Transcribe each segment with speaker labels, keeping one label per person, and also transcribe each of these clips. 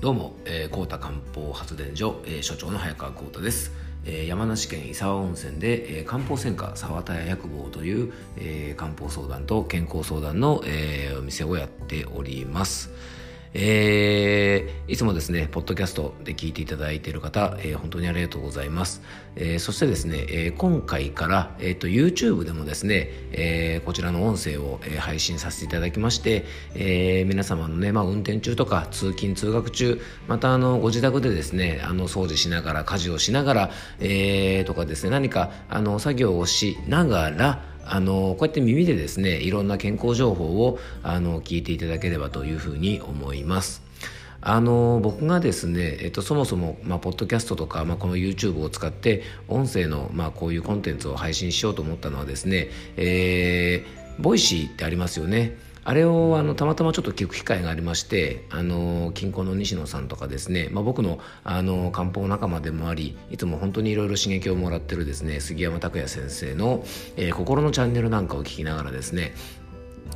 Speaker 1: どうも、えー、高田漢方発電所、えー、所長の早川幸太です、えー、山梨県伊沢温泉で、えー、漢方専科沢田屋薬房という、えー、漢方相談と健康相談の、えー、お店をやっております。えー、いつもですね、ポッドキャストで聞いていただいている方、えー、本当にありがとうございます。えー、そしてですね、えー、今回から、えーと、YouTube でもですね、えー、こちらの音声を、えー、配信させていただきまして、えー、皆様のね、まあ、運転中とか通勤通学中、またあのご自宅でですね、あの掃除しながら、家事をしながら、えー、とかですね、何かあの作業をしながら、あのこうやって耳でですねいろんな健康情報をあの聞いていただければというふうに思います。あの僕がですね、えっと、そもそも、まあ、ポッドキャストとか、まあ、この YouTube を使って音声の、まあ、こういうコンテンツを配信しようと思ったのはですね、えー、 Voicy ってありますよね。あれをあのたまたまちょっと聞く機会がありましてあのキンコンの西野さんとかですね、まあ、僕のあの漢方仲間でもありいつも本当にいろいろ刺激をもらってるですね杉山拓也先生の、えー、心のチャンネルなんかを聞きながらですね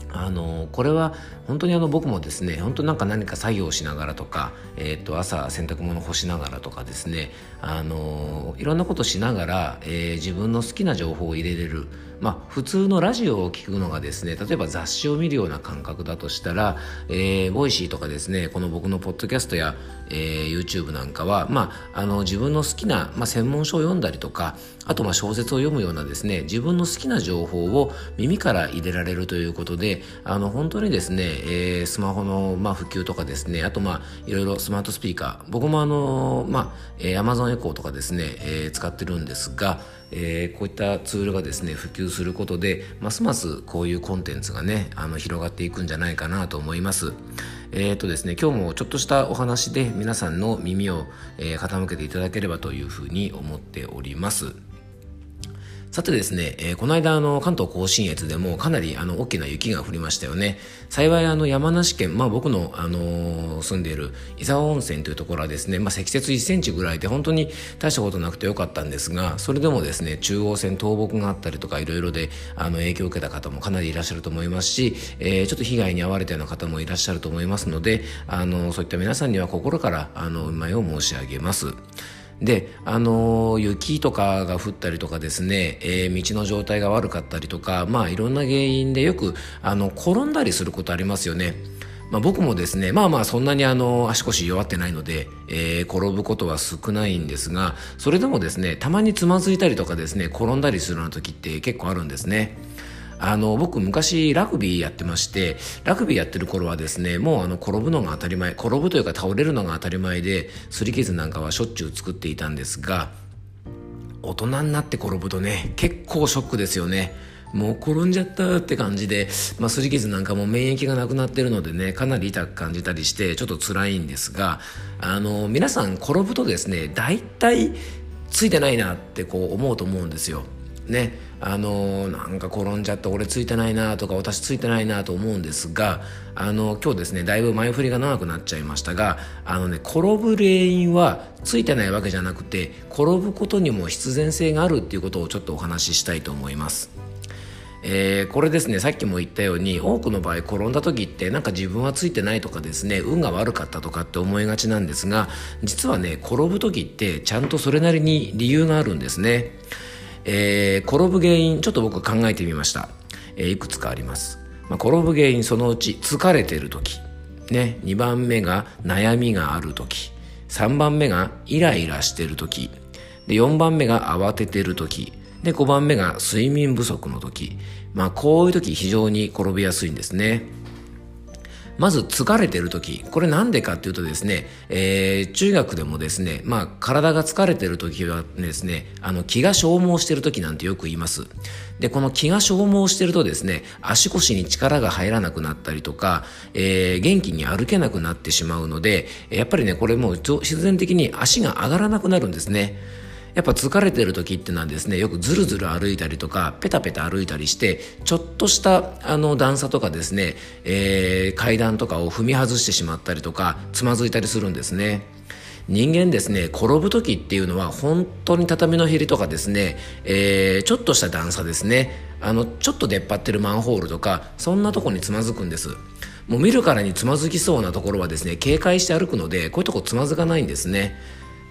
Speaker 1: あのこれは本当にあの僕もですね本当なんか何か作業しながらとか、えー、と朝洗濯物干しながらとかですねあのいろんなことしながら、えー、自分の好きな情報を入れれるまあ普通のラジオを聞くのがですね例えば雑誌を見るような感覚だとしたら、えー、 Voicy とかですねこの僕のポッドキャストや、えー、YouTube なんかは、まあ、あの自分の好きな、まあ、専門書を読んだりとかあとまあ小説を読むようなですね自分の好きな情報を耳から入れられるということであの本当にですね、えー、スマホの、まあ、普及とかですねあとまあいろいろスマートスピーカー僕もあのまあ、えー、Amazon エコーとかですね、えー、使ってるんですが、えー、こういったツールがですね普及することでますますこういうコンテンツがねあの広がっていくんじゃないかなと思います。えーとですね、今日もちょっとしたお話で皆さんの耳を、えー、傾けていただければというふうに思っております。さてですね、えー、この間あの関東甲信越でもかなりあの大きな雪が降りましたよね。幸いあの山梨県、まあ僕のあのー、住んでいる伊沢温泉というところはですね、まあ積雪1センチぐらいで本当に大したことなくてよかったんですが、それでもですね、中央線倒木があったりとかいろいろであの影響を受けた方もかなりいらっしゃると思いますし、えー、ちょっと被害に遭われたような方もいらっしゃると思いますので、あのそういった皆さんには心からあの、うまいを申し上げます。で、あの、雪とかが降ったりとかですね、えー、道の状態が悪かったりとか、まあいろんな原因でよく、あの、転んだりすることありますよね。まあ、僕もですね、まあまあそんなにあの足腰弱ってないので、えー、転ぶことは少ないんですが、それでもですね、たまにつまずいたりとかですね、転んだりするような時って結構あるんですね。あの僕昔ラグビーやってましてラグビーやってる頃はですねもうあの転ぶのが当たり前転ぶというか倒れるのが当たり前ですり傷なんかはしょっちゅう作っていたんですが大人になって転ぶとね結構ショックですよね。もう転んじゃったって感じで、まあ、すり傷なんかも免疫がなくなってるのでねかなり痛く感じたりしてちょっと辛いんですがあの皆さん転ぶとですね大体ついてないなってこう思うと思うんですよ。ね。あのなんか転んじゃった俺ついてないなとか私ついてないなと思うんですがあの今日ですねだいぶ前振りが長くなっちゃいましたがあのね転ぶ原因はついてないわけじゃなくて転ぶことにも必然性があるっていうことをちょっとお話ししたいと思います。えー、これですねさっきも言ったように多くの場合転んだ時ってなんか自分はついてないとかですね運が悪かったとかって思いがちなんですが実はね転ぶ時ってちゃんとそれなりに理由があるんですね。えー、転ぶ原因ちょっと僕考えてみました、えー、いくつかあります、まあ、転ぶ原因そのうち疲れてる時。ね。2番目が悩みがある時。3番目がイライラしてる時。で4番目が慌ててる時。で5番目が睡眠不足の時。まあこういう時非常に転びやすいんですね。まず疲れてる時。これなんでかっていうとですね、えー、中学でもですね、まあ、体が疲れてる時はですねあの気が消耗してる時なんてよく言います。でこの気が消耗してるとですね足腰に力が入らなくなったりとか、えー、元気に歩けなくなってしまうのでやっぱりねこれもう自然的に足が上がらなくなるんですね。やっぱ疲れてる時ってのはですねよくずるずる歩いたりとかペタペタ歩いたりしてちょっとしたあの段差とかですね、えー、階段とかを踏み外してしまったりとかつまずいたりするんですね。人間ですね転ぶ時っていうのは本当に畳のへりとかですね、えー、ちょっとした段差ですね。あのちょっと出っ張ってるマンホールとかそんなとこにつまずくんです。もう見るからにつまずきそうなところはですね警戒して歩くのでこういうとこつまずかないんですね。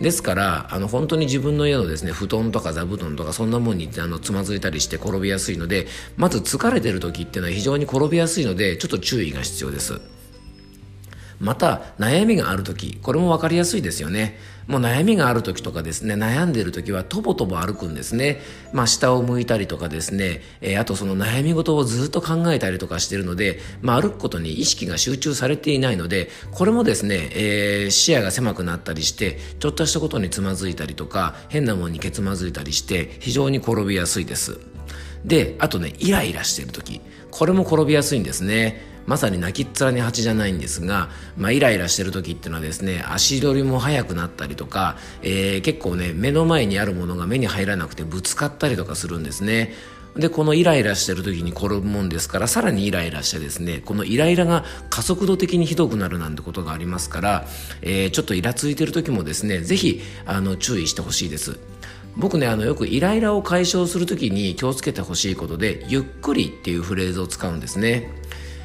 Speaker 1: ですからあの本当に自分の家のですね布団とか座布団とかそんなもんにあのつまずいたりして転びやすいのでまず疲れてる時っていうのは非常に転びやすいのでちょっと注意が必要です。また悩みがある時これも分かりやすいですよね。もう悩みがある時とかですね悩んでる時はとぼとぼ歩くんですね。まあ下を向いたりとかですね、えー、あとその悩み事をずっと考えたりとかしてるので、まあ、歩くことに意識が集中されていないのでこれもですね、えー、視野が狭くなったりしてちょっとしたことにつまずいたりとか変なものにけつまずいたりして非常に転びやすいです。であとねイライラしてる時。これも転びやすいんですね。まさに泣きっ面に蜂じゃないんですが、まあ、イライラしてる時っていうのはですね足取りも速くなったりとか、えー、結構ね目の前にあるものが目に入らなくてぶつかったりとかするんですね。でこのイライラしてる時に転ぶもんですからさらにイライラしてですねこのイライラが加速度的にひどくなるなんてことがありますから、えー、ちょっとイラついてる時もですねぜひ注意してほしいです。僕ねあのよくイライラを解消する時に気をつけてほしいことでゆっくりっていうフレーズを使うんですね。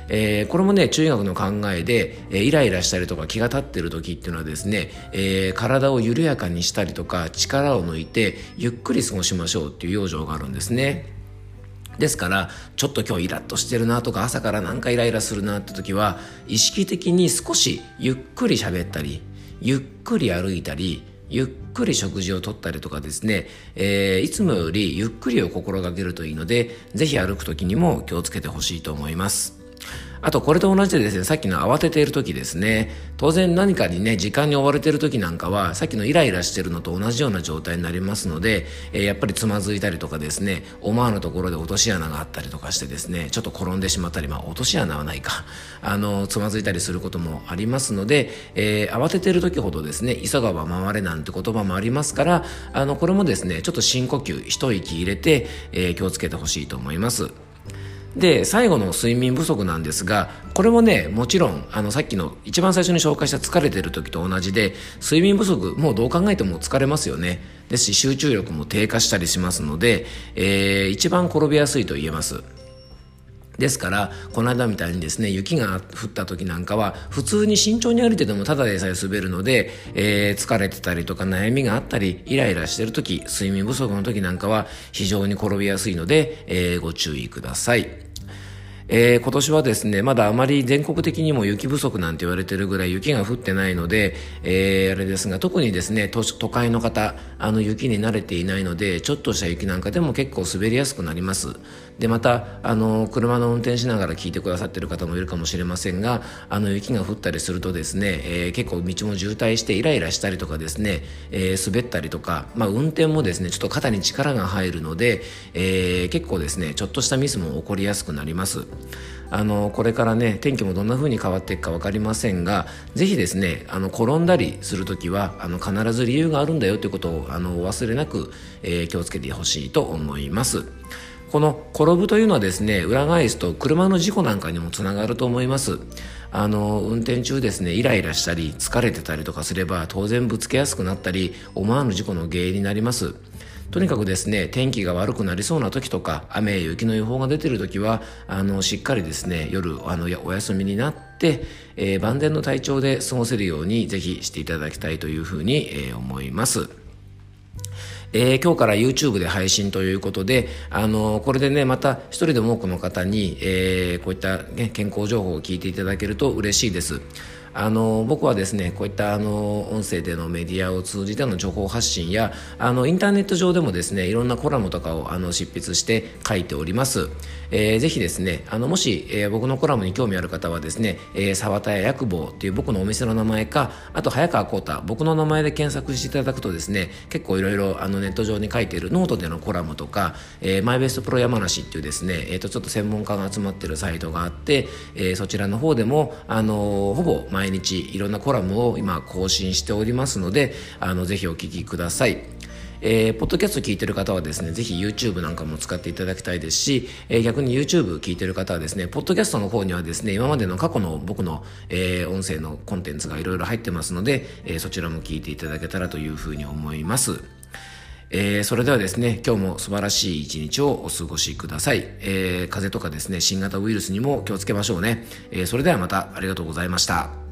Speaker 1: えー、これもね中学の考えで、えー、イライラしたりとか気が立ってる時っていうのはですね、えー、体を緩やかにしたりとか力を抜いてゆっくり過ごしましょうっていう養生があるんですね。ですから、ちょっと今日イラッとしてるなとか、朝からなんかイライラするなって時は、意識的に少しゆっくり喋ったり、ゆっくり歩いたり、ゆっくり食事をとったりとかですね、えー、いつもよりゆっくりを心がけるといいので、ぜひ歩く時にも気をつけてほしいと思います。あとこれと同じでですね、さっきの慌てている時ですね、当然何かにね、時間に追われている時なんかは、さっきのイライラしてるのと同じような状態になりますので、えー、やっぱりつまずいたりとかですね、思わぬところで落とし穴があったりとかしてですね、ちょっと転んでしまったり、まあ落とし穴はないか、あの、つまずいたりすることもありますので、えー、慌てている時ほどですね、急がば回れなんて言葉もありますから、あの、これもですね、ちょっと深呼吸、一息入れて、えー、気をつけてほしいと思います。で最後の睡眠不足なんですがこれもねもちろんあのさっきの一番最初に紹介した疲れてる時と同じで睡眠不足もうどう考えても疲れますよね。ですし集中力も低下したりしますので、えー、一番転びやすいと言えます。ですから、この間みたいにですね、雪が降った時なんかは、普通に慎重に歩いててもただでさえ滑るので、えー、疲れてたりとか悩みがあったり、イライラしてる時、睡眠不足の時なんかは非常に転びやすいので、えー、ご注意ください。えー、今年はですね、まだあまり全国的にも雪不足なんて言われてるぐらい雪が降ってないので、えー、あれですが、特にですね、都都会の方、あの雪に慣れていないので、ちょっとした雪なんかでも結構滑りやすくなります。で、また、あの、車の運転しながら聞いてくださってる方もいるかもしれませんが、あの、雪が降ったりするとですね、えー、結構道も渋滞してイライラしたりとかですね、え、滑ったりとか、まあ、運転もですね、ちょっと肩に力が入るので、え、結構ですね、ちょっとしたミスも起こりやすくなります。あのこれからね天気もどんな風に変わっていくか分かりませんがぜひですねあの転んだりする時はあの必ず理由があるんだよということをあのお忘れなく、えー、気をつけてほしいと思います。この転ぶというのはですね裏返すと車の事故なんかにもつながると思いますあの運転中ですねイライラしたり疲れてたりとかすれば当然ぶつけやすくなったり思わぬ事故の原因になりますとにかくですね天気が悪くなりそうな時とか雨や雪の予報が出てる時はあのしっかりですね夜あのお休みになって、えー、万全の体調で過ごせるようにぜひしていただきたいというふうに、えー、思います。えー、今日から YouTube で配信ということで、あのー、これでね、また一人でも多くの方に、えー、こういった、ね、健康情報を聞いていただけると嬉しいです。あの僕はですねこういったあの音声でのメディアを通じての情報発信やあのインターネット上でもですねいろんなコラムとかをあの執筆して書いております、えー、ぜひですねあのもし、えー、僕のコラムに興味ある方はですね、えー、沢田屋薬房っていう僕のお店の名前かあと早川浩太僕の名前で検索していただくとですね結構いろいろあのネット上に書いているノートでのコラムとか、えー、マイベストプロ山梨っていうですね、えー、とちょっと専門家が集まってるサイトがあって、えー、そちらの方でもあのほぼ毎日いろんなコラムを今更新しておりますのであのぜひお聞きください。えー、ポッドキャスト聞いてる方はですね、ぜひ YouTube なんかも使っていただきたいですし、えー、逆に YouTube 聞いてる方はですね、ポッドキャストの方にはですね、今までの過去の僕の、えー、音声のコンテンツがいろいろ入ってますので、えー、そちらも聞いていただけたらというふうに思います。えー、それではですね、今日も素晴らしい一日をお過ごしください。えー、風邪とかですね、新型ウイルスにも気をつけましょうね。えー、それではまたありがとうございました。